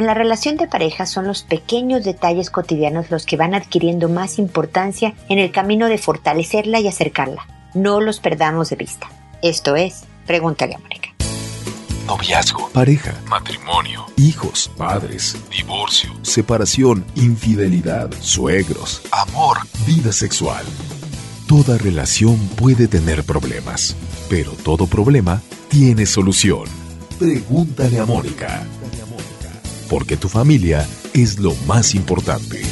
En la relación de pareja son los pequeños detalles cotidianos los que van adquiriendo más importancia en el camino de fortalecerla y acercarla. No los perdamos de vista. Esto es, pregúntale a Mónica. Noviazgo, pareja, matrimonio, hijos, padres, divorcio, separación, infidelidad, suegros, amor, vida sexual. Toda relación puede tener problemas, pero todo problema tiene solución. Pregúntale a Mónica. Porque tu familia es lo más importante.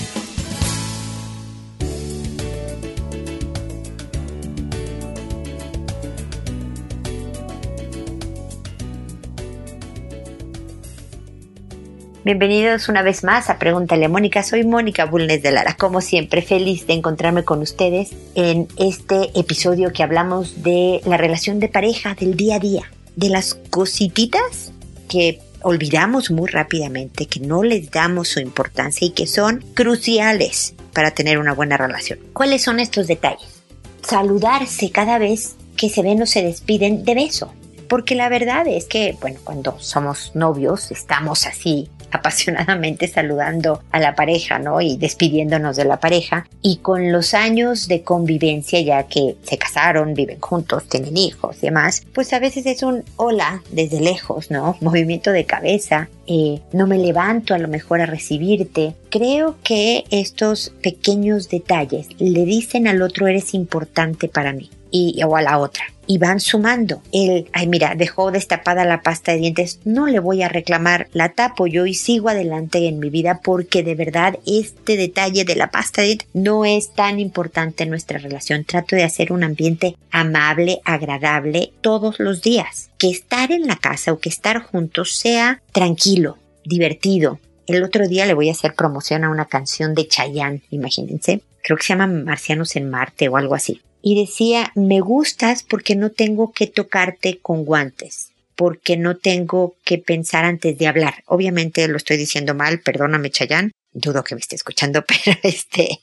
Bienvenidos una vez más a Pregúntale a Mónica. Soy Mónica Bulnes de Lara, como siempre feliz de encontrarme con ustedes en este episodio que hablamos de la relación de pareja del día a día, de las cosititas que olvidamos muy rápidamente, que no les damos su importancia y que son cruciales para tener una buena relación. ¿Cuáles son estos detalles? Saludarse cada vez que se ven o se despiden de beso. Porque la verdad es que, bueno, cuando somos novios estamos así apasionadamente saludando a la pareja, ¿no? Y despidiéndonos de la pareja. Y con los años de convivencia, ya que se casaron, viven juntos, tienen hijos y demás, pues a veces es un hola desde lejos, ¿no? Movimiento de cabeza, eh, no me levanto a lo mejor a recibirte. Creo que estos pequeños detalles le dicen al otro eres importante para mí y, o a la otra y van sumando. El, ay mira, dejó destapada la pasta de dientes, no le voy a reclamar, la tapo yo y sigo adelante en mi vida porque de verdad este detalle de la pasta de dientes no es tan importante en nuestra relación. Trato de hacer un ambiente amable, agradable todos los días. Que estar en la casa o que estar juntos sea tranquilo, divertido. El otro día le voy a hacer promoción a una canción de Chayanne, imagínense. Creo que se llama Marcianos en Marte o algo así y decía, me gustas porque no tengo que tocarte con guantes, porque no tengo que pensar antes de hablar. Obviamente lo estoy diciendo mal, perdóname Chayán, dudo que me esté escuchando, pero este,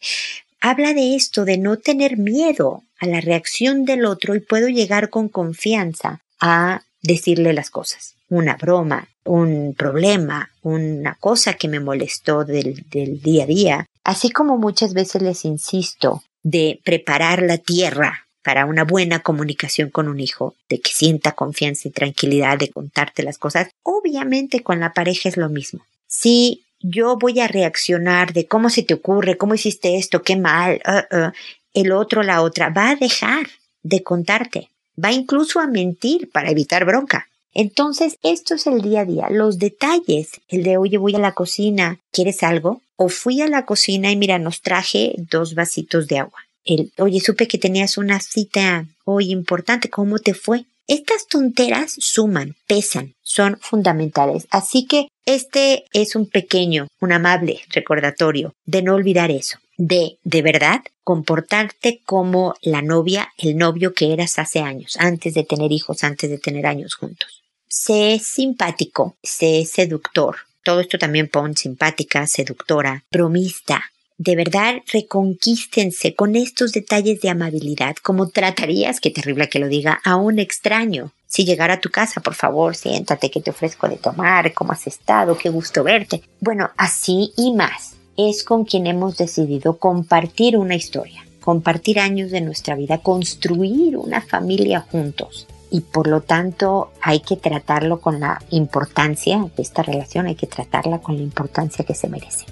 habla de esto, de no tener miedo a la reacción del otro y puedo llegar con confianza a decirle las cosas. Una broma, un problema, una cosa que me molestó del, del día a día. Así como muchas veces les insisto de preparar la tierra para una buena comunicación con un hijo, de que sienta confianza y tranquilidad de contarte las cosas, obviamente con la pareja es lo mismo. Si yo voy a reaccionar de cómo se te ocurre, cómo hiciste esto, qué mal, uh, uh, el otro, la otra, va a dejar de contarte, va incluso a mentir para evitar bronca. Entonces, esto es el día a día, los detalles, el de, oye, voy a la cocina, ¿quieres algo? O fui a la cocina y mira, nos traje dos vasitos de agua. Oye, supe que tenías una cita hoy importante, ¿cómo te fue? Estas tonteras suman, pesan, son fundamentales. Así que este es un pequeño, un amable recordatorio de no olvidar eso, de de verdad comportarte como la novia, el novio que eras hace años, antes de tener hijos, antes de tener años juntos sé simpático, sé seductor. Todo esto también pon simpática, seductora, bromista. De verdad, reconquístense con estos detalles de amabilidad, como tratarías, qué terrible que lo diga, a un extraño. Si llegara a tu casa, por favor, siéntate, que te ofrezco de tomar, cómo has estado, qué gusto verte. Bueno, así y más. Es con quien hemos decidido compartir una historia, compartir años de nuestra vida, construir una familia juntos y por lo tanto hay que tratarlo con la importancia de esta relación, hay que tratarla con la importancia que se merece.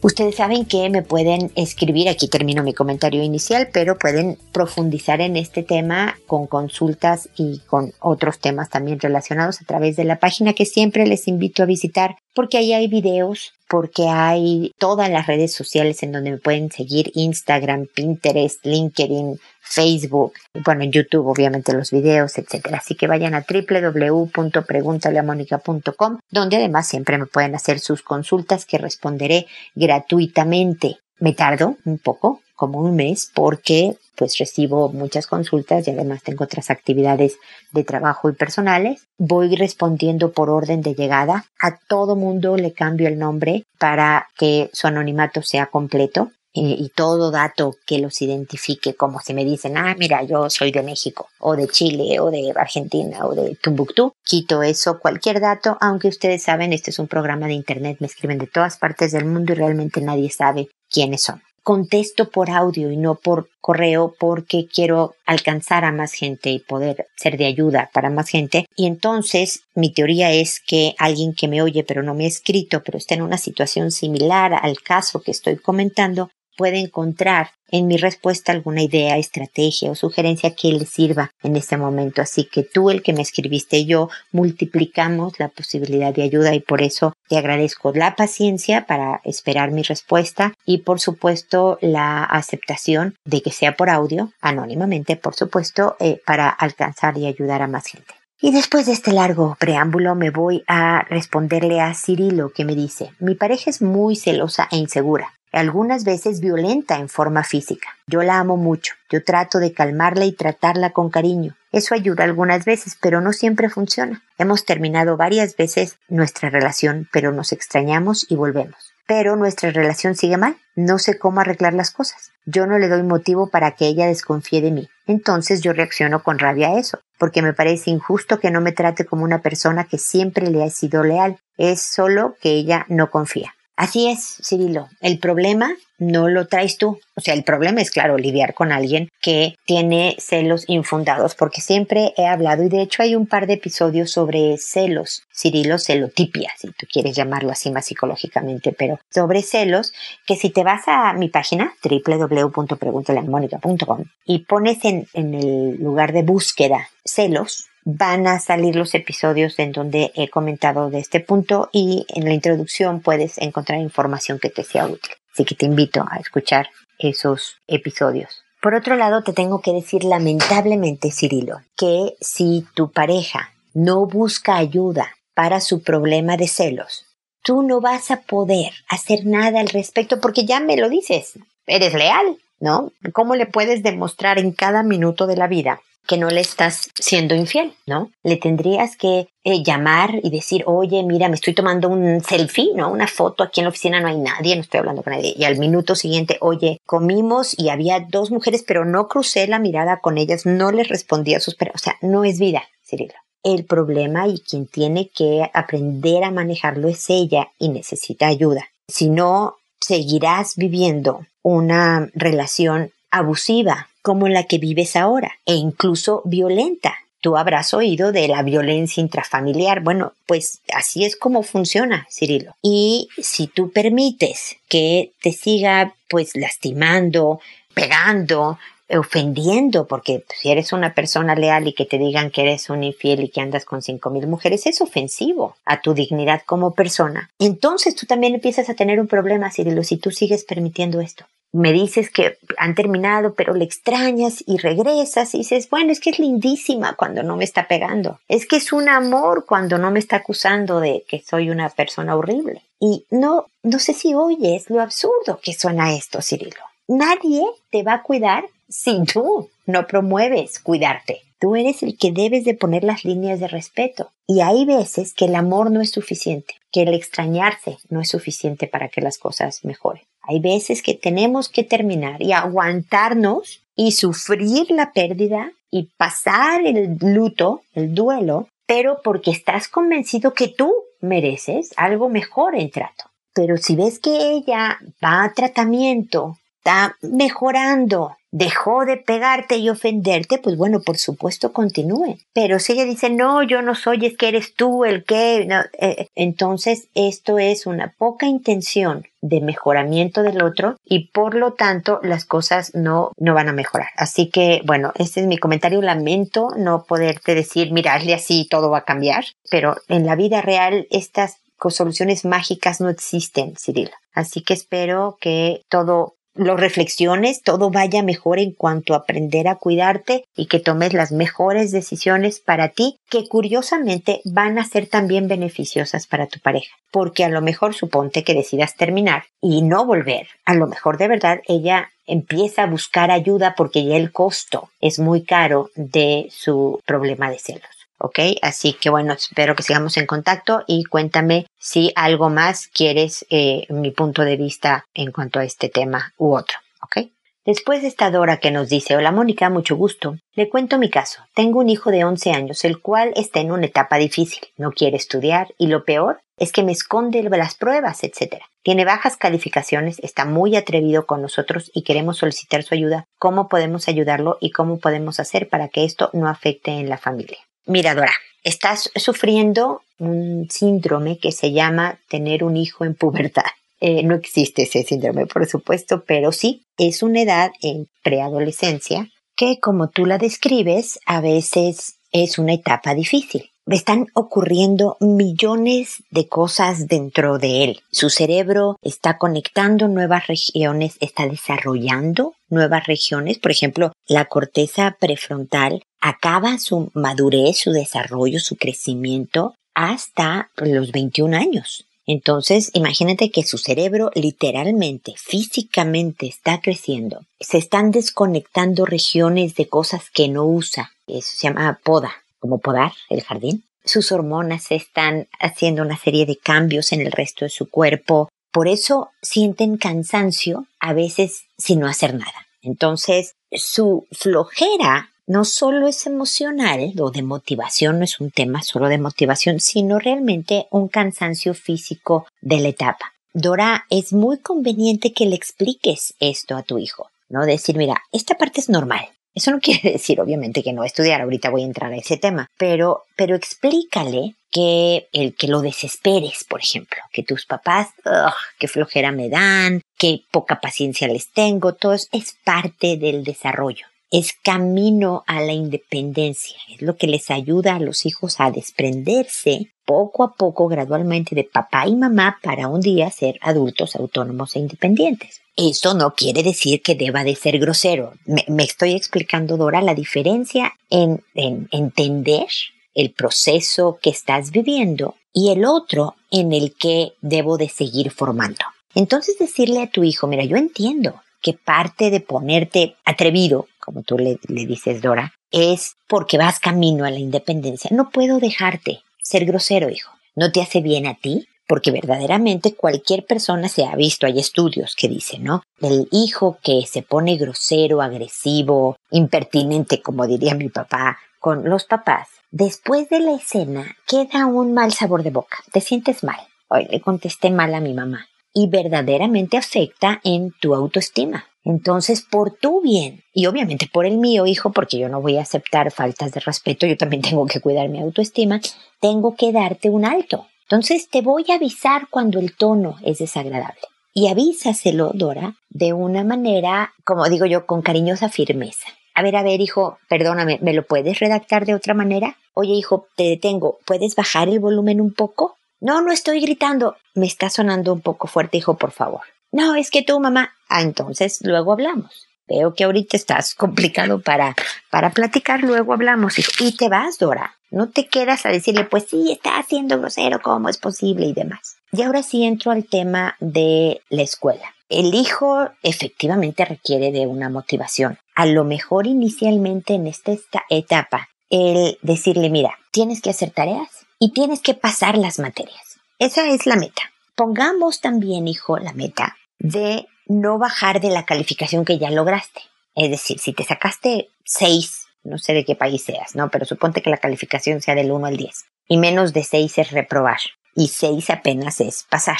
Ustedes saben que me pueden escribir, aquí termino mi comentario inicial, pero pueden profundizar en este tema con consultas y con otros temas también relacionados a través de la página que siempre les invito a visitar porque ahí hay videos, porque hay todas las redes sociales en donde me pueden seguir, Instagram, Pinterest, LinkedIn, Facebook, bueno, en YouTube obviamente los videos, etcétera. Así que vayan a www.preguntaleamónica.com, donde además siempre me pueden hacer sus consultas que responderé gratuitamente. Me tardo un poco, como un mes, porque pues recibo muchas consultas y además tengo otras actividades de trabajo y personales. Voy respondiendo por orden de llegada. A todo mundo le cambio el nombre para que su anonimato sea completo. y, todo dato que los identifique, como si me dicen, ah, mira, yo soy de México, o de Chile, o de Argentina, o de Tumbuctú, quito eso, cualquier dato, aunque ustedes saben, este es un programa de Internet, me escriben de todas partes del mundo y realmente nadie sabe quiénes son contesto por audio y no por correo porque quiero alcanzar a más gente y poder ser de ayuda para más gente. Y entonces mi teoría es que alguien que me oye pero no me ha escrito, pero está en una situación similar al caso que estoy comentando, puede encontrar en mi respuesta alguna idea, estrategia o sugerencia que le sirva en este momento. Así que tú, el que me escribiste yo, multiplicamos la posibilidad de ayuda y por eso te agradezco la paciencia para esperar mi respuesta y por supuesto la aceptación de que sea por audio, anónimamente, por supuesto, eh, para alcanzar y ayudar a más gente. Y después de este largo preámbulo me voy a responderle a Cirilo que me dice, mi pareja es muy celosa e insegura algunas veces violenta en forma física. Yo la amo mucho, yo trato de calmarla y tratarla con cariño. Eso ayuda algunas veces, pero no siempre funciona. Hemos terminado varias veces nuestra relación, pero nos extrañamos y volvemos. Pero nuestra relación sigue mal. No sé cómo arreglar las cosas. Yo no le doy motivo para que ella desconfíe de mí. Entonces yo reacciono con rabia a eso, porque me parece injusto que no me trate como una persona que siempre le ha sido leal. Es solo que ella no confía. Así es, Cirilo. El problema no lo traes tú. O sea, el problema es, claro, lidiar con alguien que tiene celos infundados, porque siempre he hablado, y de hecho hay un par de episodios sobre celos, Cirilo, celotipia, si tú quieres llamarlo así más psicológicamente, pero sobre celos, que si te vas a mi página, www.preguntaleamónica.com, y pones en, en el lugar de búsqueda celos, van a salir los episodios en donde he comentado de este punto y en la introducción puedes encontrar información que te sea útil. Así que te invito a escuchar esos episodios. Por otro lado, te tengo que decir lamentablemente, Cirilo, que si tu pareja no busca ayuda para su problema de celos, tú no vas a poder hacer nada al respecto porque ya me lo dices, eres leal, ¿no? ¿Cómo le puedes demostrar en cada minuto de la vida que no le estás siendo infiel, ¿no? Le tendrías que eh, llamar y decir, oye, mira, me estoy tomando un selfie, ¿no? Una foto, aquí en la oficina no hay nadie, no estoy hablando con nadie. Y al minuto siguiente, oye, comimos y había dos mujeres, pero no crucé la mirada con ellas, no les respondí a sus... O sea, no es vida, Cirilo. El problema y quien tiene que aprender a manejarlo es ella y necesita ayuda. Si no, seguirás viviendo una relación abusiva como la que vives ahora e incluso violenta. Tú habrás oído de la violencia intrafamiliar. Bueno, pues así es como funciona, Cirilo. Y si tú permites que te siga pues lastimando, pegando, ofendiendo, porque si eres una persona leal y que te digan que eres un infiel y que andas con cinco mil mujeres, es ofensivo a tu dignidad como persona. Entonces tú también empiezas a tener un problema, Cirilo, si tú sigues permitiendo esto me dices que han terminado, pero le extrañas y regresas y dices, bueno, es que es lindísima cuando no me está pegando. Es que es un amor cuando no me está acusando de que soy una persona horrible. Y no, no sé si oyes lo absurdo que suena esto, Cirilo. Nadie te va a cuidar si tú no promueves cuidarte. Tú eres el que debes de poner las líneas de respeto. Y hay veces que el amor no es suficiente, que el extrañarse no es suficiente para que las cosas mejoren. Hay veces que tenemos que terminar y aguantarnos y sufrir la pérdida y pasar el luto, el duelo, pero porque estás convencido que tú mereces algo mejor en trato. Pero si ves que ella va a tratamiento, está mejorando, dejó de pegarte y ofenderte, pues bueno, por supuesto continúe. Pero si ella dice, no, yo no soy, es que eres tú el que, eh, entonces esto es una poca intención de mejoramiento del otro y por lo tanto las cosas no, no van a mejorar. Así que bueno, este es mi comentario. Lamento no poderte decir, mira, hazle así, todo va a cambiar, pero en la vida real estas soluciones mágicas no existen, Cirilo. Así que espero que todo lo reflexiones, todo vaya mejor en cuanto a aprender a cuidarte y que tomes las mejores decisiones para ti, que curiosamente van a ser también beneficiosas para tu pareja. Porque a lo mejor suponte que decidas terminar y no volver. A lo mejor de verdad ella empieza a buscar ayuda porque ya el costo es muy caro de su problema de celos. ¿Ok? Así que bueno, espero que sigamos en contacto y cuéntame si algo más quieres eh, mi punto de vista en cuanto a este tema u otro, ¿ok? Después de esta Dora que nos dice, hola Mónica, mucho gusto. Le cuento mi caso. Tengo un hijo de 11 años, el cual está en una etapa difícil. No quiere estudiar y lo peor es que me esconde las pruebas, etc. Tiene bajas calificaciones, está muy atrevido con nosotros y queremos solicitar su ayuda. ¿Cómo podemos ayudarlo y cómo podemos hacer para que esto no afecte en la familia? Mira, Dora, estás sufriendo un síndrome que se llama tener un hijo en pubertad. Eh, no existe ese síndrome, por supuesto, pero sí es una edad en preadolescencia que, como tú la describes, a veces es una etapa difícil. Están ocurriendo millones de cosas dentro de él. Su cerebro está conectando nuevas regiones, está desarrollando nuevas regiones. Por ejemplo, la corteza prefrontal acaba su madurez, su desarrollo, su crecimiento hasta los 21 años. Entonces, imagínate que su cerebro literalmente, físicamente está creciendo. Se están desconectando regiones de cosas que no usa. Eso se llama poda, como podar el jardín. Sus hormonas están haciendo una serie de cambios en el resto de su cuerpo. Por eso sienten cansancio a veces sin no hacer nada. Entonces, su flojera no solo es emocional o de motivación, no es un tema solo de motivación, sino realmente un cansancio físico de la etapa. Dora, es muy conveniente que le expliques esto a tu hijo, ¿no? Decir, mira, esta parte es normal. Eso no quiere decir, obviamente, que no estudiar. Ahorita voy a entrar a ese tema, pero, pero explícale que el que lo desesperes, por ejemplo, que tus papás, ugh, qué flojera me dan, qué poca paciencia les tengo, todo eso es parte del desarrollo es camino a la independencia, es lo que les ayuda a los hijos a desprenderse poco a poco, gradualmente, de papá y mamá para un día ser adultos autónomos e independientes. Eso no quiere decir que deba de ser grosero. Me, estoy explicando, Dora, la diferencia en, en entender el proceso que estás viviendo y el otro en el que debo de seguir formando. Entonces decirle a tu hijo, mira, yo entiendo que parte de ponerte atrevido como tú le, dices, Dora, es porque vas camino a la independencia. No puedo dejarte ser grosero, hijo. No te hace bien a ti, porque verdaderamente cualquier persona se ha visto, hay estudios que dicen, ¿no? El hijo que se pone grosero, agresivo, impertinente, como diría mi papá, con los papás, después de la escena queda un mal sabor de boca, te sientes mal. Hoy le contesté mal a mi mamá y verdaderamente afecta en tu autoestima. Entonces, por tu bien y obviamente por el mío, hijo, porque yo no voy a aceptar faltas de respeto, yo también tengo que cuidar mi autoestima, tengo que darte un alto. Entonces, te voy a avisar cuando el tono es desagradable. Y avísaselo, Dora, de una manera, como digo yo, con cariñosa firmeza. A ver, a ver, hijo, perdóname, ¿me lo puedes redactar de otra manera? Oye, hijo, te detengo, ¿puedes bajar el volumen un poco? No, no estoy gritando. Me está sonando un poco fuerte, hijo, por favor. No, es que tú, mamá. Ah, entonces luego hablamos. Veo que ahorita estás complicado para, para platicar, luego hablamos. Y te vas, Dora. No te quedas a decirle, pues sí, está haciendo grosero, ¿cómo es posible? y demás. Y ahora sí entro al tema de la escuela. El hijo efectivamente requiere de una motivación. A lo mejor inicialmente en esta, esta etapa, el decirle, mira, tienes que hacer tareas y tienes que pasar las materias. Esa es la meta. Pongamos también, hijo, la meta de no bajar de la calificación que ya lograste. Es decir, si te sacaste 6, no sé de qué país seas, ¿no? Pero suponte que la calificación sea del 1 al 10 y menos de 6 es reprobar y 6 apenas es pasar.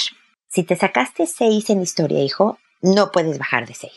Si te sacaste 6 en historia, hijo, no puedes bajar de 6,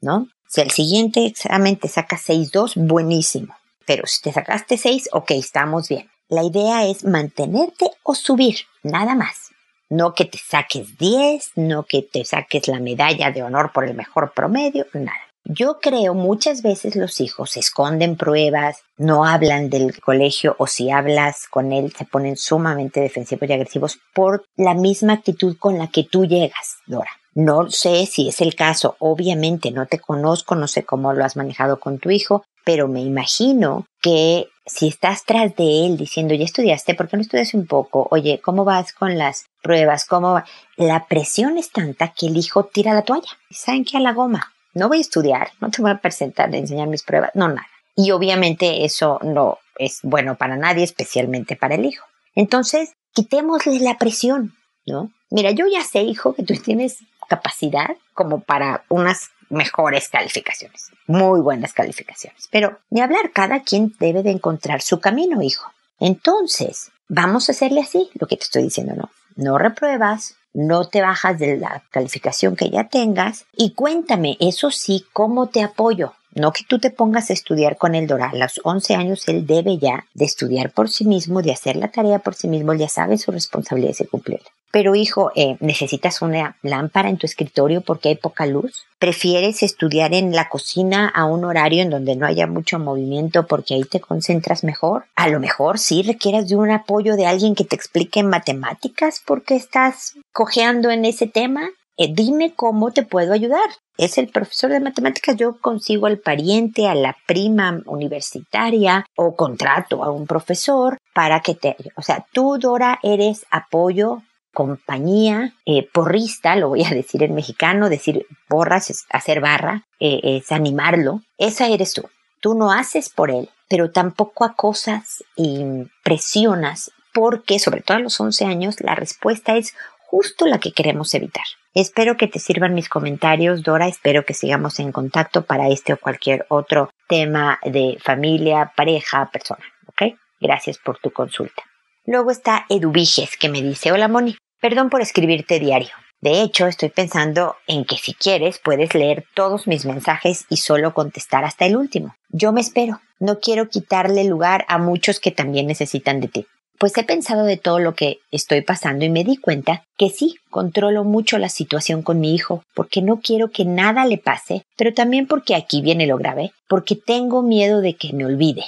¿no? Si al siguiente examen te sacas 6-2, buenísimo. Pero si te sacaste 6, ok, estamos bien. La idea es mantenerte o subir, nada más. No que te saques 10, no que te saques la medalla de honor por el mejor promedio, nada. Yo creo muchas veces los hijos esconden pruebas, no hablan del colegio o si hablas con él se ponen sumamente defensivos y agresivos por la misma actitud con la que tú llegas, Dora. No sé si es el caso, obviamente no te conozco, no sé cómo lo has manejado con tu hijo, pero me imagino que si estás tras de él diciendo, ya estudiaste, ¿por qué no estudias un poco? Oye, ¿cómo vas con las pruebas? ¿Cómo va? La presión es tanta que el hijo tira la toalla. ¿Saben qué? A la goma. No voy a estudiar, no te voy a presentar, enseñar mis pruebas, no nada. Y obviamente eso no es bueno para nadie, especialmente para el hijo. Entonces, quitémosle la presión, ¿no? Mira, yo ya sé, hijo, que tú tienes capacidad como para unas mejores calificaciones, muy buenas calificaciones. Pero ni hablar, cada quien debe de encontrar su camino, hijo. Entonces, vamos a hacerle así, lo que te estoy diciendo, no. No repruebas, no te bajas de la calificación que ya tengas y cuéntame, eso sí, cómo te apoyo. No que tú te pongas a estudiar con el Dora. A los 11 años él debe ya de estudiar por sí mismo, de hacer la tarea por sí mismo, ya sabe su responsabilidad de cumplirla. Pero hijo, eh, ¿necesitas una lámpara en tu escritorio porque hay poca luz? ¿Prefieres estudiar en la cocina a un horario en donde no haya mucho movimiento porque ahí te concentras mejor? A lo mejor sí requieras de un apoyo de alguien que te explique matemáticas porque estás cojeando en ese tema. Eh, dime cómo te puedo ayudar. Es el profesor de matemáticas, yo consigo al pariente, a la prima universitaria o contrato a un profesor para que te... O sea, tú, Dora, eres apoyo compañía eh, porrista, lo voy a decir en mexicano, decir porras es hacer barra, eh, es animarlo, esa eres tú. Tú no haces por él, pero tampoco acosas y presionas porque, sobre todo a los 11 años, la respuesta es justo la que queremos evitar. Espero que te sirvan mis comentarios, Dora. Espero que sigamos en contacto para este o cualquier otro tema de familia, pareja, persona. ¿Ok? Gracias por tu consulta. Luego está Eduviges que me dice, hola Moni, perdón por escribirte diario. De hecho, estoy pensando en que si quieres puedes leer todos mis mensajes y solo contestar hasta el último. Yo me espero. No quiero quitarle lugar a muchos que también necesitan de ti. Pues he pensado de todo lo que estoy pasando y me di cuenta que sí, controlo mucho la situación con mi hijo, porque no quiero que nada le pase, pero también porque aquí viene lo grave, porque tengo miedo de que me olvide.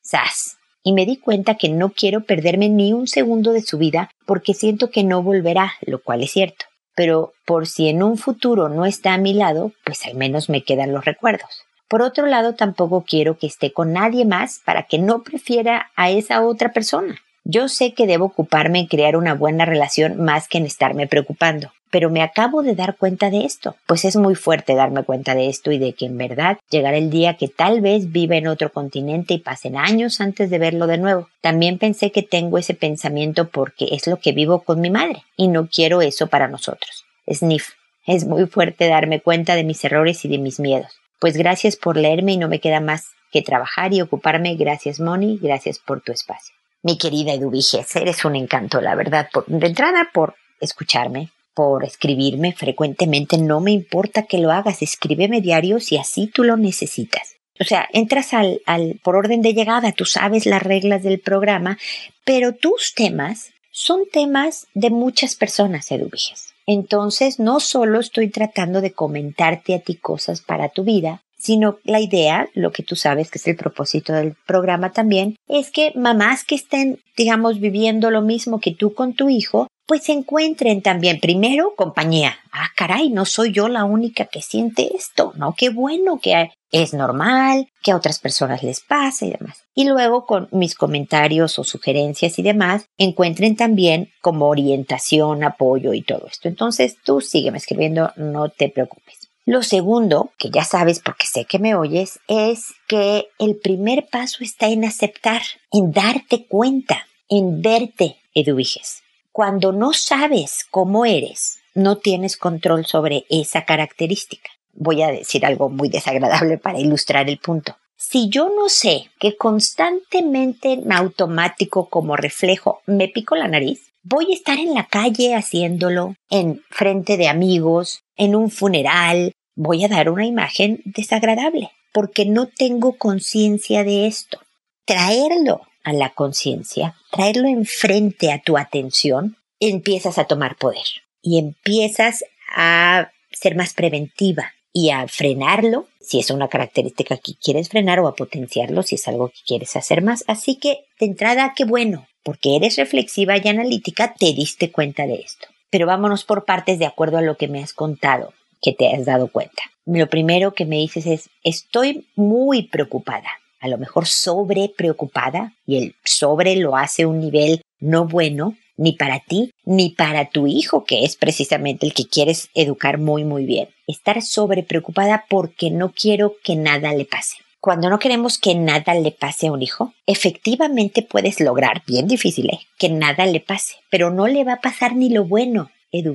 Sas y me di cuenta que no quiero perderme ni un segundo de su vida porque siento que no volverá, lo cual es cierto. Pero por si en un futuro no está a mi lado, pues al menos me quedan los recuerdos. Por otro lado, tampoco quiero que esté con nadie más para que no prefiera a esa otra persona. Yo sé que debo ocuparme en crear una buena relación más que en estarme preocupando pero me acabo de dar cuenta de esto. Pues es muy fuerte darme cuenta de esto y de que en verdad llegará el día que tal vez viva en otro continente y pasen años antes de verlo de nuevo. También pensé que tengo ese pensamiento porque es lo que vivo con mi madre y no quiero eso para nosotros. Sniff. Es muy fuerte darme cuenta de mis errores y de mis miedos. Pues gracias por leerme y no me queda más que trabajar y ocuparme. Gracias, Moni. Gracias por tu espacio. Mi querida Eduviges, eres un encanto, la verdad. De entrada, por escucharme, por escribirme frecuentemente, no me importa que lo hagas, escríbeme diario si así tú lo necesitas. O sea, entras al, al, por orden de llegada, tú sabes las reglas del programa, pero tus temas son temas de muchas personas, Eduviges. Entonces, no solo estoy tratando de comentarte a ti cosas para tu vida, sino la idea, lo que tú sabes que es el propósito del programa también, es que mamás que estén, digamos, viviendo lo mismo que tú con tu hijo, pues encuentren también primero compañía. Ah, caray, no soy yo la única que siente esto, ¿no? Qué bueno que es normal, que a otras personas les pasa y demás. Y luego con mis comentarios o sugerencias y demás, encuentren también como orientación, apoyo y todo esto. Entonces tú sígueme escribiendo, no te preocupes. Lo segundo, que ya sabes porque sé que me oyes, es que el primer paso está en aceptar, en darte cuenta, en verte, Eduviges. Cuando no sabes cómo eres, no tienes control sobre esa característica. Voy a decir algo muy desagradable para ilustrar el punto. Si yo no sé que constantemente en automático como reflejo me pico la nariz, voy a estar en la calle haciéndolo, en frente de amigos, en un funeral, voy a dar una imagen desagradable, porque no tengo conciencia de esto. Traerlo a la conciencia, traerlo enfrente a tu atención, empiezas a tomar poder y empiezas a ser más preventiva y a frenarlo si es una característica que quieres frenar o a potenciarlo si es algo que quieres hacer más. Así que de entrada, qué bueno, porque eres reflexiva y analítica, te diste cuenta de esto. Pero vámonos por partes de acuerdo a lo que me has contado, que te has dado cuenta. Lo primero que me dices es, estoy muy preocupada a lo mejor sobre preocupada y el sobre lo hace un nivel no bueno ni para ti ni para tu hijo, que es precisamente el que quieres educar muy muy bien. Estar sobre preocupada porque no quiero que nada le pase. cuando no queremos que nada le pase a un hijo, efectivamente puedes lograr, bien difícil, ¿eh? que nada le pase, pero no le va a pasar ni lo bueno, Edu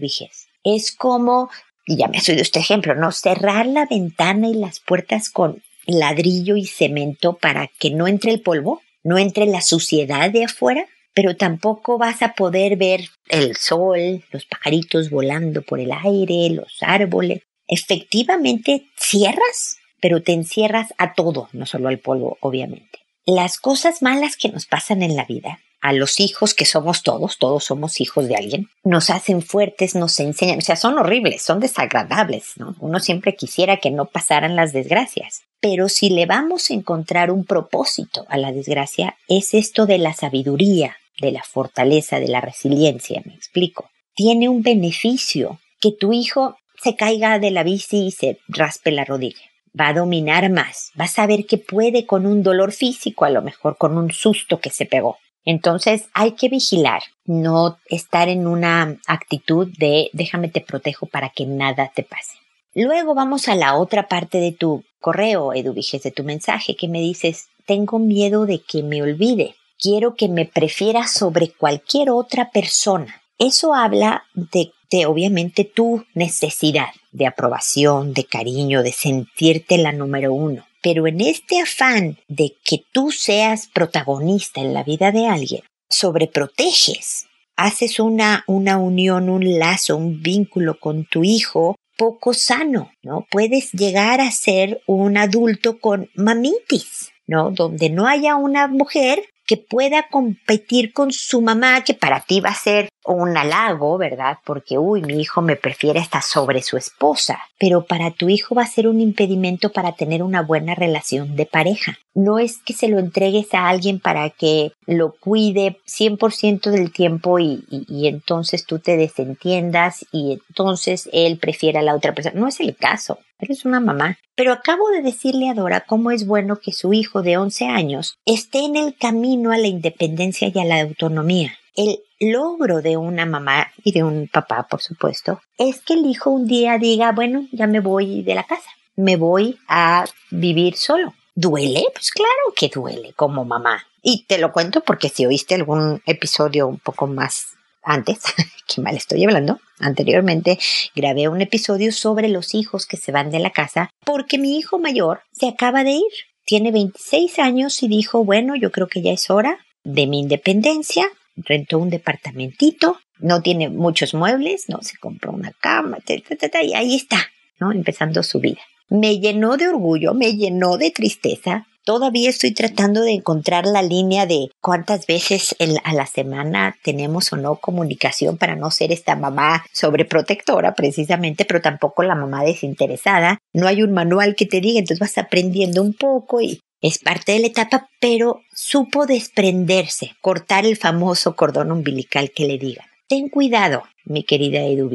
Es como, y ya me ha oído este ejemplo, ¿no? Cerrar la ventana y las puertas con ladrillo y cemento para que no entre el polvo, no entre la suciedad de afuera, pero tampoco vas a poder ver el sol, los pajaritos volando por el aire, los árboles. Efectivamente, cierras pero te encierras a todo, no solo al polvo, obviamente. Las cosas malas que nos pasan en la vida, a los hijos que somos todos, todos somos hijos de alguien, nos hacen fuertes, nos enseñan, o sea, son horribles, son desagradables, ¿no? Uno siempre quisiera que no pasaran las desgracias. Pero si le vamos a encontrar un propósito a la desgracia, es esto de la sabiduría, de la fortaleza, de la resiliencia, me explico. Tiene un beneficio que tu hijo se caiga de la bici y se raspe la rodilla va a dominar más, va a saber que puede con un dolor físico, a lo mejor con un susto que se pegó. Entonces hay que vigilar, no estar en una actitud de déjame te protejo para que nada te pase. Luego vamos a la otra parte de tu correo, Eduviges, de tu mensaje, que me dices, tengo miedo de que me olvide, quiero que me prefiera sobre cualquier otra persona. Eso habla de obviamente tu necesidad de aprobación, de cariño, de sentirte la número uno. Pero en este afán de que tú seas protagonista en la vida de alguien, sobreproteges, haces una, una unión, un lazo, un vínculo con tu hijo poco sano, ¿no? Puedes llegar a ser un adulto con mamitis, ¿no? Donde no haya una mujer que pueda competir con su mamá, que para ti va a ser un halago, ¿verdad? Porque, uy, mi hijo me prefiere hasta sobre su esposa, pero para tu hijo va a ser un impedimento para tener una buena relación de pareja. No es que se lo entregues a alguien para que lo cuide 100% del tiempo y, y, entonces tú te desentiendas y entonces él prefiere a la otra persona. No es el caso. Eres una mamá. Pero acabo de decirle a Dora cómo es bueno que su hijo de 11 años esté en el camino a la independencia y a la autonomía. El logro de una mamá y de un papá, por supuesto, es que el hijo un día diga, bueno, ya me voy de la casa, me voy a vivir solo. ¿Duele? Pues claro que duele como mamá. Y te lo cuento porque si oíste algún episodio un poco más antes, que mal estoy hablando, anteriormente grabé un episodio sobre los hijos que se van de la casa porque mi hijo mayor se acaba de ir. Tiene 26 años y dijo, bueno, yo creo que ya es hora de mi independencia, rentó un departamentito, no tiene muchos muebles, no se compró una cama, y ahí está, ¿no? Empezando su vida. Me llenó de orgullo, me llenó de tristeza. Todavía estoy tratando de encontrar la línea de cuántas veces a la semana tenemos o no comunicación para no ser esta mamá sobreprotectora precisamente, pero tampoco la mamá desinteresada. No hay un manual que te diga, entonces vas aprendiendo un poco y es parte de la etapa, pero supo desprenderse, cortar el famoso cordón umbilical que le digan. Ten cuidado, mi querida Edu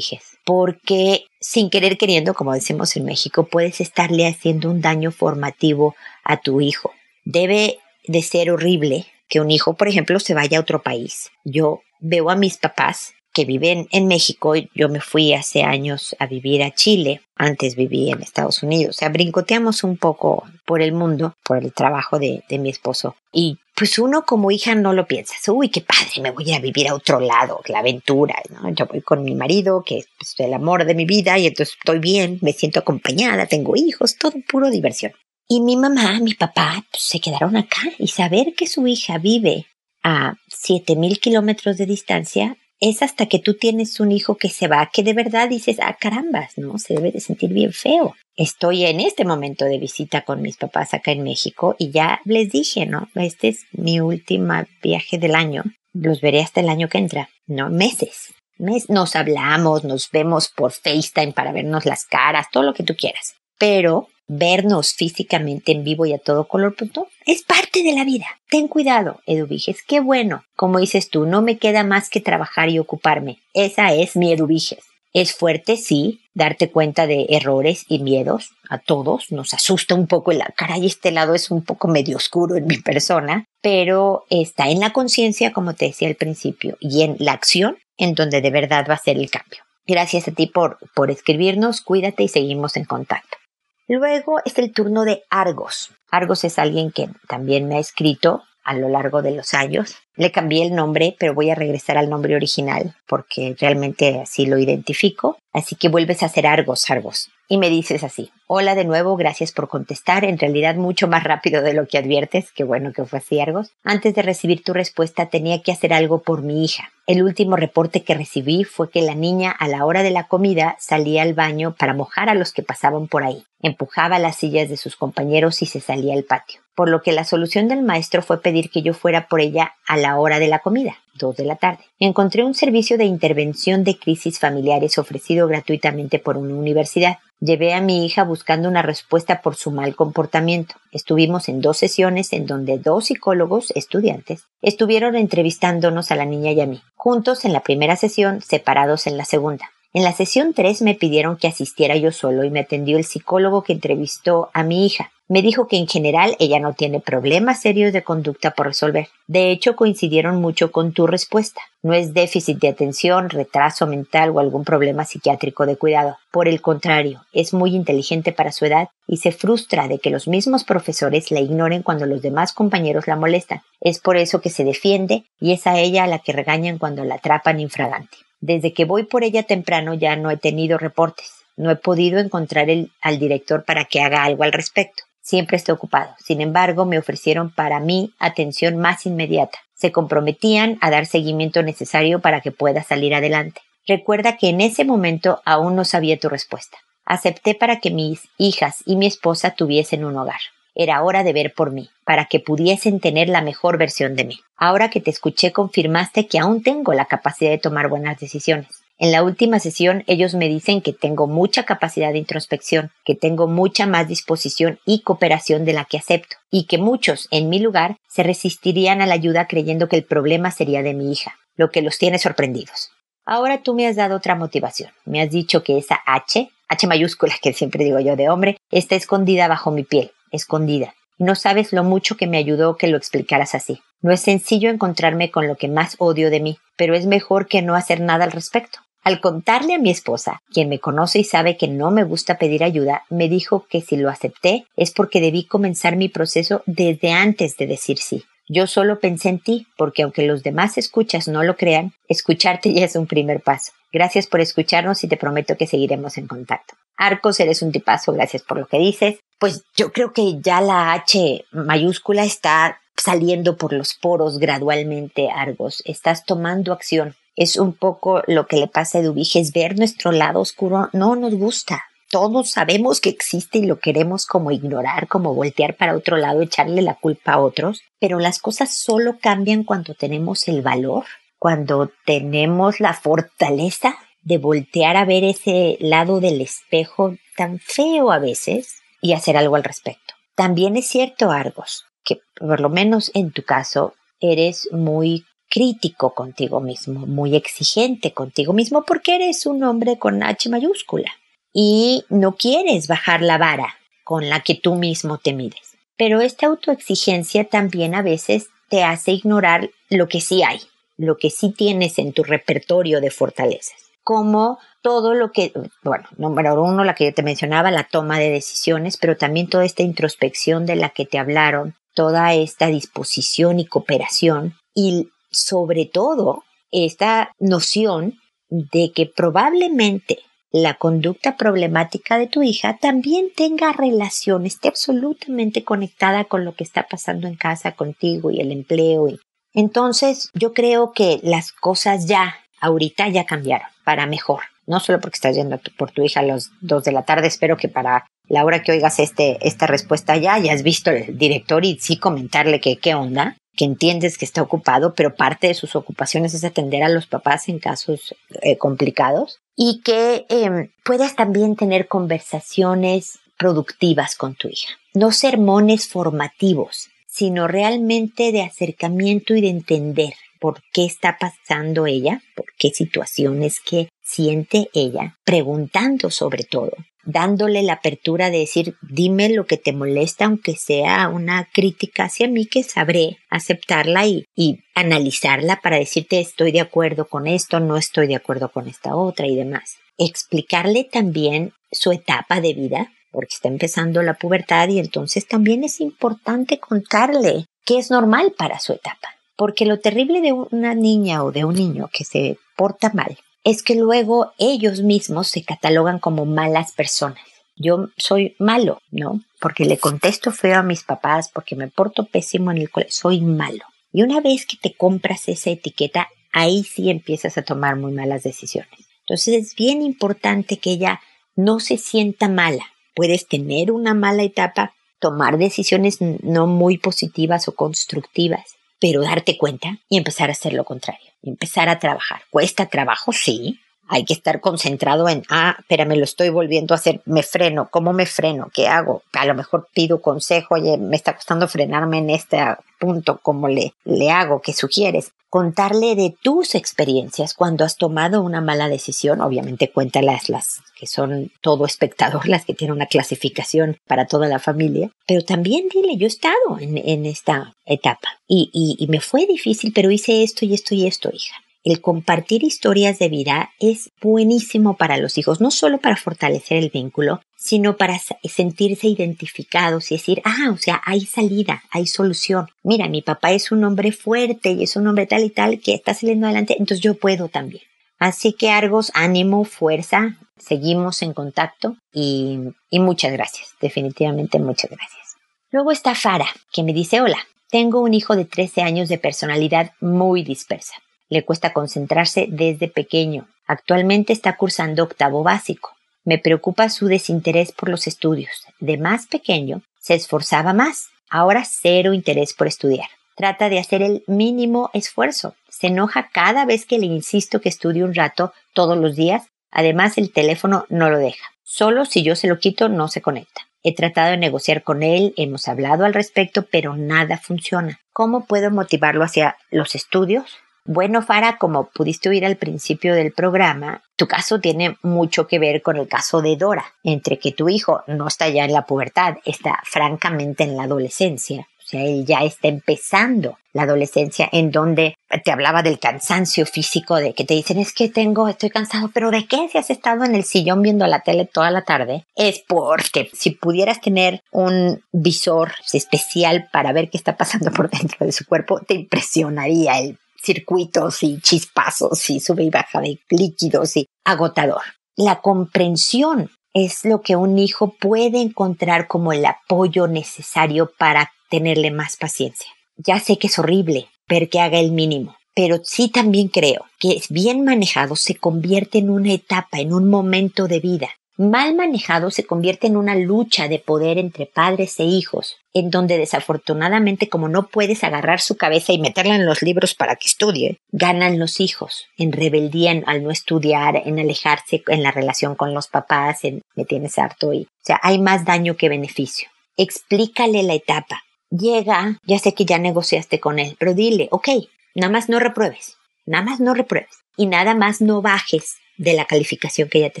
porque sin querer queriendo, como decimos en México, puedes estarle haciendo un daño formativo a tu hijo. Debe de ser horrible que un hijo, por ejemplo, se vaya a otro país. Yo veo a mis papás que viven en México. Yo me fui hace años a vivir a Chile. Antes viví en Estados Unidos. O sea, brincoteamos un poco por el mundo, por el trabajo de, mi esposo. Y pues uno como hija no lo piensa. Uy, qué padre, me voy a vivir a otro lado, la aventura. ¿no? Yo voy con mi marido, que es pues, el amor de mi vida, y entonces estoy bien, me siento acompañada, tengo hijos, todo puro diversión. Y mi mamá, mi papá, pues, se quedaron acá y saber que su hija vive a 7000 kilómetros de distancia es hasta que tú tienes un hijo que se va, que de verdad dices, ah, carambas, ¿no? Se debe de sentir bien feo. Estoy en este momento de visita con mis papás acá en México y ya les dije, ¿no? Este es mi último viaje del año. Los veré hasta el año que entra, ¿no? Meses. Nos hablamos, nos vemos por FaceTime para vernos las caras, todo lo que tú quieras. Pero vernos físicamente en vivo y a todo color, pues, es parte de la vida. Ten cuidado, Eduviges, qué bueno. Como dices tú, no me queda más que trabajar y ocuparme. Esa es mi Eduviges. Es fuerte, sí, darte cuenta de errores y miedos. A todos nos asusta un poco la cara y este lado es un poco medio oscuro en mi persona, pero está en la conciencia, como te decía al principio, y en la acción en donde de verdad va a ser el cambio. Gracias a ti por, por escribirnos, cuídate y seguimos en contacto. Luego es el turno de Argos. Argos es alguien que también me ha escrito a lo largo de los años. Le cambié el nombre, pero voy a regresar al nombre original porque realmente así lo identifico. Así que vuelves a ser Argos, Argos. Y me dices así, hola de nuevo, gracias por contestar, en realidad mucho más rápido de lo que adviertes, qué bueno que fue así, Argos. Antes de recibir tu respuesta tenía que hacer algo por mi hija. El último reporte que recibí fue que la niña a la hora de la comida salía al baño para mojar a los que pasaban por ahí, empujaba las sillas de sus compañeros y se salía al patio por lo que la solución del maestro fue pedir que yo fuera por ella a la hora de la comida, dos de la tarde. Encontré un servicio de intervención de crisis familiares ofrecido gratuitamente por una universidad. Llevé a mi hija buscando una respuesta por su mal comportamiento. Estuvimos en dos sesiones en donde dos psicólogos estudiantes estuvieron entrevistándonos a la niña y a mí, juntos en la primera sesión, separados en la segunda. En la sesión 3 me pidieron que asistiera yo solo y me atendió el psicólogo que entrevistó a mi hija. Me dijo que en general ella no tiene problemas serios de conducta por resolver. De hecho, coincidieron mucho con tu respuesta. No es déficit de atención, retraso mental o algún problema psiquiátrico de cuidado. Por el contrario, es muy inteligente para su edad y se frustra de que los mismos profesores la ignoren cuando los demás compañeros la molestan. Es por eso que se defiende y es a ella a la que regañan cuando la atrapan infragante. Desde que voy por ella temprano ya no he tenido reportes. No he podido encontrar al director para que haga algo al respecto. Siempre estoy ocupado. Sin embargo, me ofrecieron para mí atención más inmediata. Se comprometían a dar seguimiento necesario para que pueda salir adelante. Recuerda que en ese momento aún no sabía tu respuesta. Acepté para que mis hijas y mi esposa tuviesen un hogar. Era hora de ver por mí, para que pudiesen tener la mejor versión de mí. Ahora que te escuché confirmaste que aún tengo la capacidad de tomar buenas decisiones. En la última sesión ellos me dicen que tengo mucha capacidad de introspección, que tengo mucha más disposición y cooperación de la que acepto, y que muchos, en mi lugar, se resistirían a la ayuda creyendo que el problema sería de mi hija, lo que los tiene sorprendidos. Ahora tú me has dado otra motivación. Me has dicho que esa H, H mayúscula que siempre digo yo de hombre, está escondida bajo mi piel, escondida. No sabes lo mucho que me ayudó que lo explicaras así. No es sencillo encontrarme con lo que más odio de mí, pero es mejor que no hacer nada al respecto. Al contarle a mi esposa, quien me conoce y sabe que no me gusta pedir ayuda, me dijo que si lo acepté es porque debí comenzar mi proceso desde antes de decir sí. Yo solo pensé en ti, porque aunque los demás escuchas no lo crean, escucharte ya es un primer paso. Gracias por escucharnos y te prometo que seguiremos en contacto. Arcos, eres un tipazo, gracias por lo que dices. Pues yo creo que ya la H mayúscula está saliendo por los poros gradualmente, Argos. Estás tomando acción. Es un poco lo que le pasa a Eduviges, ver nuestro lado oscuro no nos gusta. Todos sabemos que existe y lo queremos como ignorar, como voltear para otro lado, echarle la culpa a otros, pero las cosas solo cambian cuando tenemos el valor, cuando tenemos la fortaleza de voltear a ver ese lado del espejo tan feo a veces y hacer algo al respecto. También es cierto, Argos, que por lo menos en tu caso eres muy crítico contigo mismo, muy exigente contigo mismo porque eres un hombre con H mayúscula y no quieres bajar la vara con la que tú mismo te mides. Pero esta autoexigencia también a veces te hace ignorar lo que sí hay, lo que sí tienes en tu repertorio de fortalezas como todo lo que, bueno, número uno, la que yo te mencionaba, la toma de decisiones, pero también toda esta introspección de la que te hablaron, toda esta disposición y cooperación y sobre todo esta noción de que probablemente la conducta problemática de tu hija también tenga relación, esté absolutamente conectada con lo que está pasando en casa contigo y el empleo. Entonces, yo creo que las cosas ya ahorita ya cambiaron para mejor. No solo porque estás yendo por tu hija a las dos de la tarde, espero que para la hora que oigas este, esta respuesta ya hayas visto el director y sí comentarle que qué onda, que entiendes que está ocupado, pero parte de sus ocupaciones es atender a los papás en casos eh, complicados y que em, puedas también tener conversaciones productivas con tu hija. No sermones formativos, sino realmente de acercamiento y de entender por qué está pasando ella, por qué situaciones que siente ella, preguntando sobre todo, dándole la apertura de decir, dime lo que te molesta, aunque sea una crítica hacia mí, que sabré aceptarla y, y, analizarla para decirte estoy de acuerdo con esto, no estoy de acuerdo con esta otra y demás. Explicarle también su etapa de vida, porque está empezando la pubertad y entonces también es importante contarle que es normal para su etapa. Porque lo terrible de una niña o de un niño que se porta mal es que luego ellos mismos se catalogan como malas personas. Yo soy malo, ¿no? Porque le contesto feo a mis papás, porque me porto pésimo en el colegio, soy malo. Y una vez que te compras esa etiqueta, ahí sí empiezas a tomar muy malas decisiones. Entonces es bien importante que ella no se sienta mala. Puedes tener una mala etapa, tomar decisiones no muy positivas o constructivas, pero darte cuenta y empezar a hacer lo contrario empezar a trabajar. ¿Cuesta trabajo? Sí. Hay que estar concentrado en, ah, pero me lo estoy volviendo a hacer, me freno, ¿cómo me freno? ¿Qué hago? A lo mejor pido consejo, oye, me está costando frenarme en este punto, ¿cómo le, le hago? ¿Qué sugieres? Contarle de tus experiencias cuando has tomado una mala decisión, obviamente cuéntalas las que son todo espectador, las que tienen una clasificación para toda la familia, pero también dile, yo he estado en, en esta etapa y, y, y me fue difícil, pero hice esto y esto y esto, hija el compartir historias de vida es buenísimo para los hijos, no solo para fortalecer el vínculo, sino para sentirse identificados y decir, ah, o sea, hay salida, hay solución. Mira, mi papá es un hombre fuerte y es un hombre tal y tal que está saliendo adelante, entonces yo puedo también. Así que Argos, ánimo, fuerza, seguimos en contacto y, y muchas gracias, definitivamente muchas gracias. Luego está Fara, que me dice, hola, tengo un hijo de 13 años de personalidad muy dispersa. Le cuesta concentrarse desde pequeño. Actualmente está cursando octavo básico. Me preocupa su desinterés por los estudios. De más pequeño se esforzaba más. Ahora cero interés por estudiar. Trata de hacer el mínimo esfuerzo. Se enoja cada vez que le insisto que estudie un rato todos los días. Además, el teléfono no lo deja. Solo si yo se lo quito no se conecta. He tratado de negociar con él, hemos hablado al respecto, pero nada funciona. ¿Cómo puedo motivarlo hacia los estudios? Bueno, Fara, como pudiste oír al principio del programa, tu caso tiene mucho que ver con el caso de Dora, entre que tu hijo no está ya en la pubertad, está francamente en la adolescencia. O sea, él ya está empezando la adolescencia en donde te hablaba del cansancio físico, de que te dicen es que tengo, estoy cansado, pero ¿de qué si has estado en el sillón viendo la tele toda la tarde? Es porque si pudieras tener un visor especial para ver qué está pasando por dentro de su cuerpo, te impresionaría el circuitos y chispazos y sube y baja de líquidos y agotador. La comprensión es lo que un hijo puede encontrar como el apoyo necesario para tenerle más paciencia. Ya sé que es horrible ver que haga el mínimo, pero sí también creo que bien manejado se convierte en una etapa, en un momento de vida mal manejado se convierte en una lucha de poder entre padres e hijos, en donde desafortunadamente como no puedes agarrar su cabeza y meterla en los libros para que estudie, ganan los hijos en rebeldía al no estudiar, en alejarse en la relación con los papás, en me tienes harto y, o sea, hay más daño que beneficio. Explícale la etapa. Llega, ya sé que ya negociaste con él, pero dile, ok, nada más no repruebes, nada más no repruebes y nada más no bajes de la calificación que ya te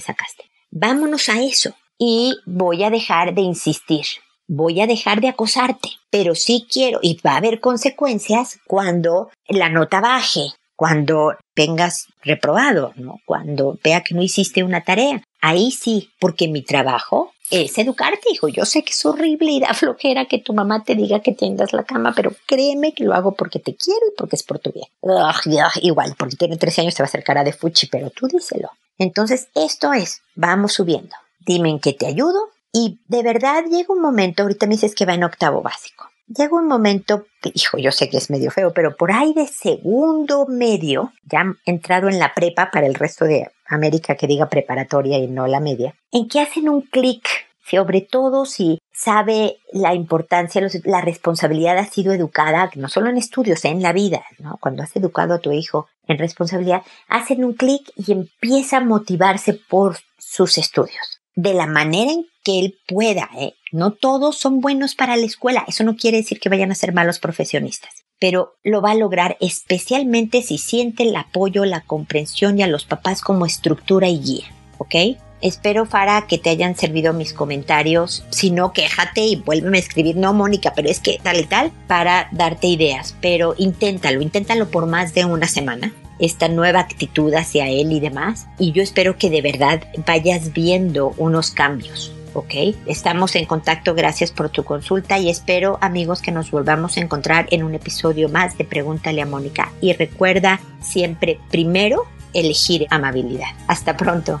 sacaste. Vámonos a eso. Y voy a dejar de insistir. Voy a dejar de acosarte. Pero sí quiero, y va a haber consecuencias cuando la nota baje, cuando vengas reprobado, ¿no? Cuando vea que no hiciste una tarea. Ahí sí, porque mi trabajo es educarte, hijo. Yo sé que es horrible y da flojera que tu mamá te diga que tiendas la cama, pero créeme que lo hago porque te quiero y porque es por tu bien. igual, porque tiene 13 años te va a hacer cara de fuchi, pero tú díselo. Entonces, esto es, vamos subiendo. Dime en qué te ayudo y de verdad llega un momento, ahorita me dices que va en octavo básico. Llega un momento, hijo, yo sé que es medio feo, pero por ahí de segundo medio, ya entrado en la prepa para el resto de América que diga preparatoria y no la media, en que hacen un clic, sobre todo si sabe la importancia, la responsabilidad ha sido educada, no solo en estudios, en la vida, ¿no? Cuando has educado a tu hijo en responsabilidad, hacen un clic y empieza a motivarse por sus estudios. De la manera en que él pueda, ¿eh? No todos son buenos para la escuela, eso no quiere decir que vayan a ser malos profesionistas, pero lo va a lograr especialmente si siente el apoyo, la comprensión y a los papás como estructura y guía, ¿ok? Espero, Fara, que te hayan servido mis comentarios. Si no, quéjate y vuélveme a escribir. No, Mónica, pero es que tal y tal para darte ideas. Pero inténtalo, inténtalo por más de una semana. Esta nueva actitud hacia él y demás. Y yo espero que de verdad vayas viendo unos cambios. ¿ok? Estamos en contacto, gracias por tu consulta y espero amigos que nos volvamos a encontrar en un episodio más de Pregúntale a Mónica. Y recuerda siempre primero elegir amabilidad. Hasta pronto.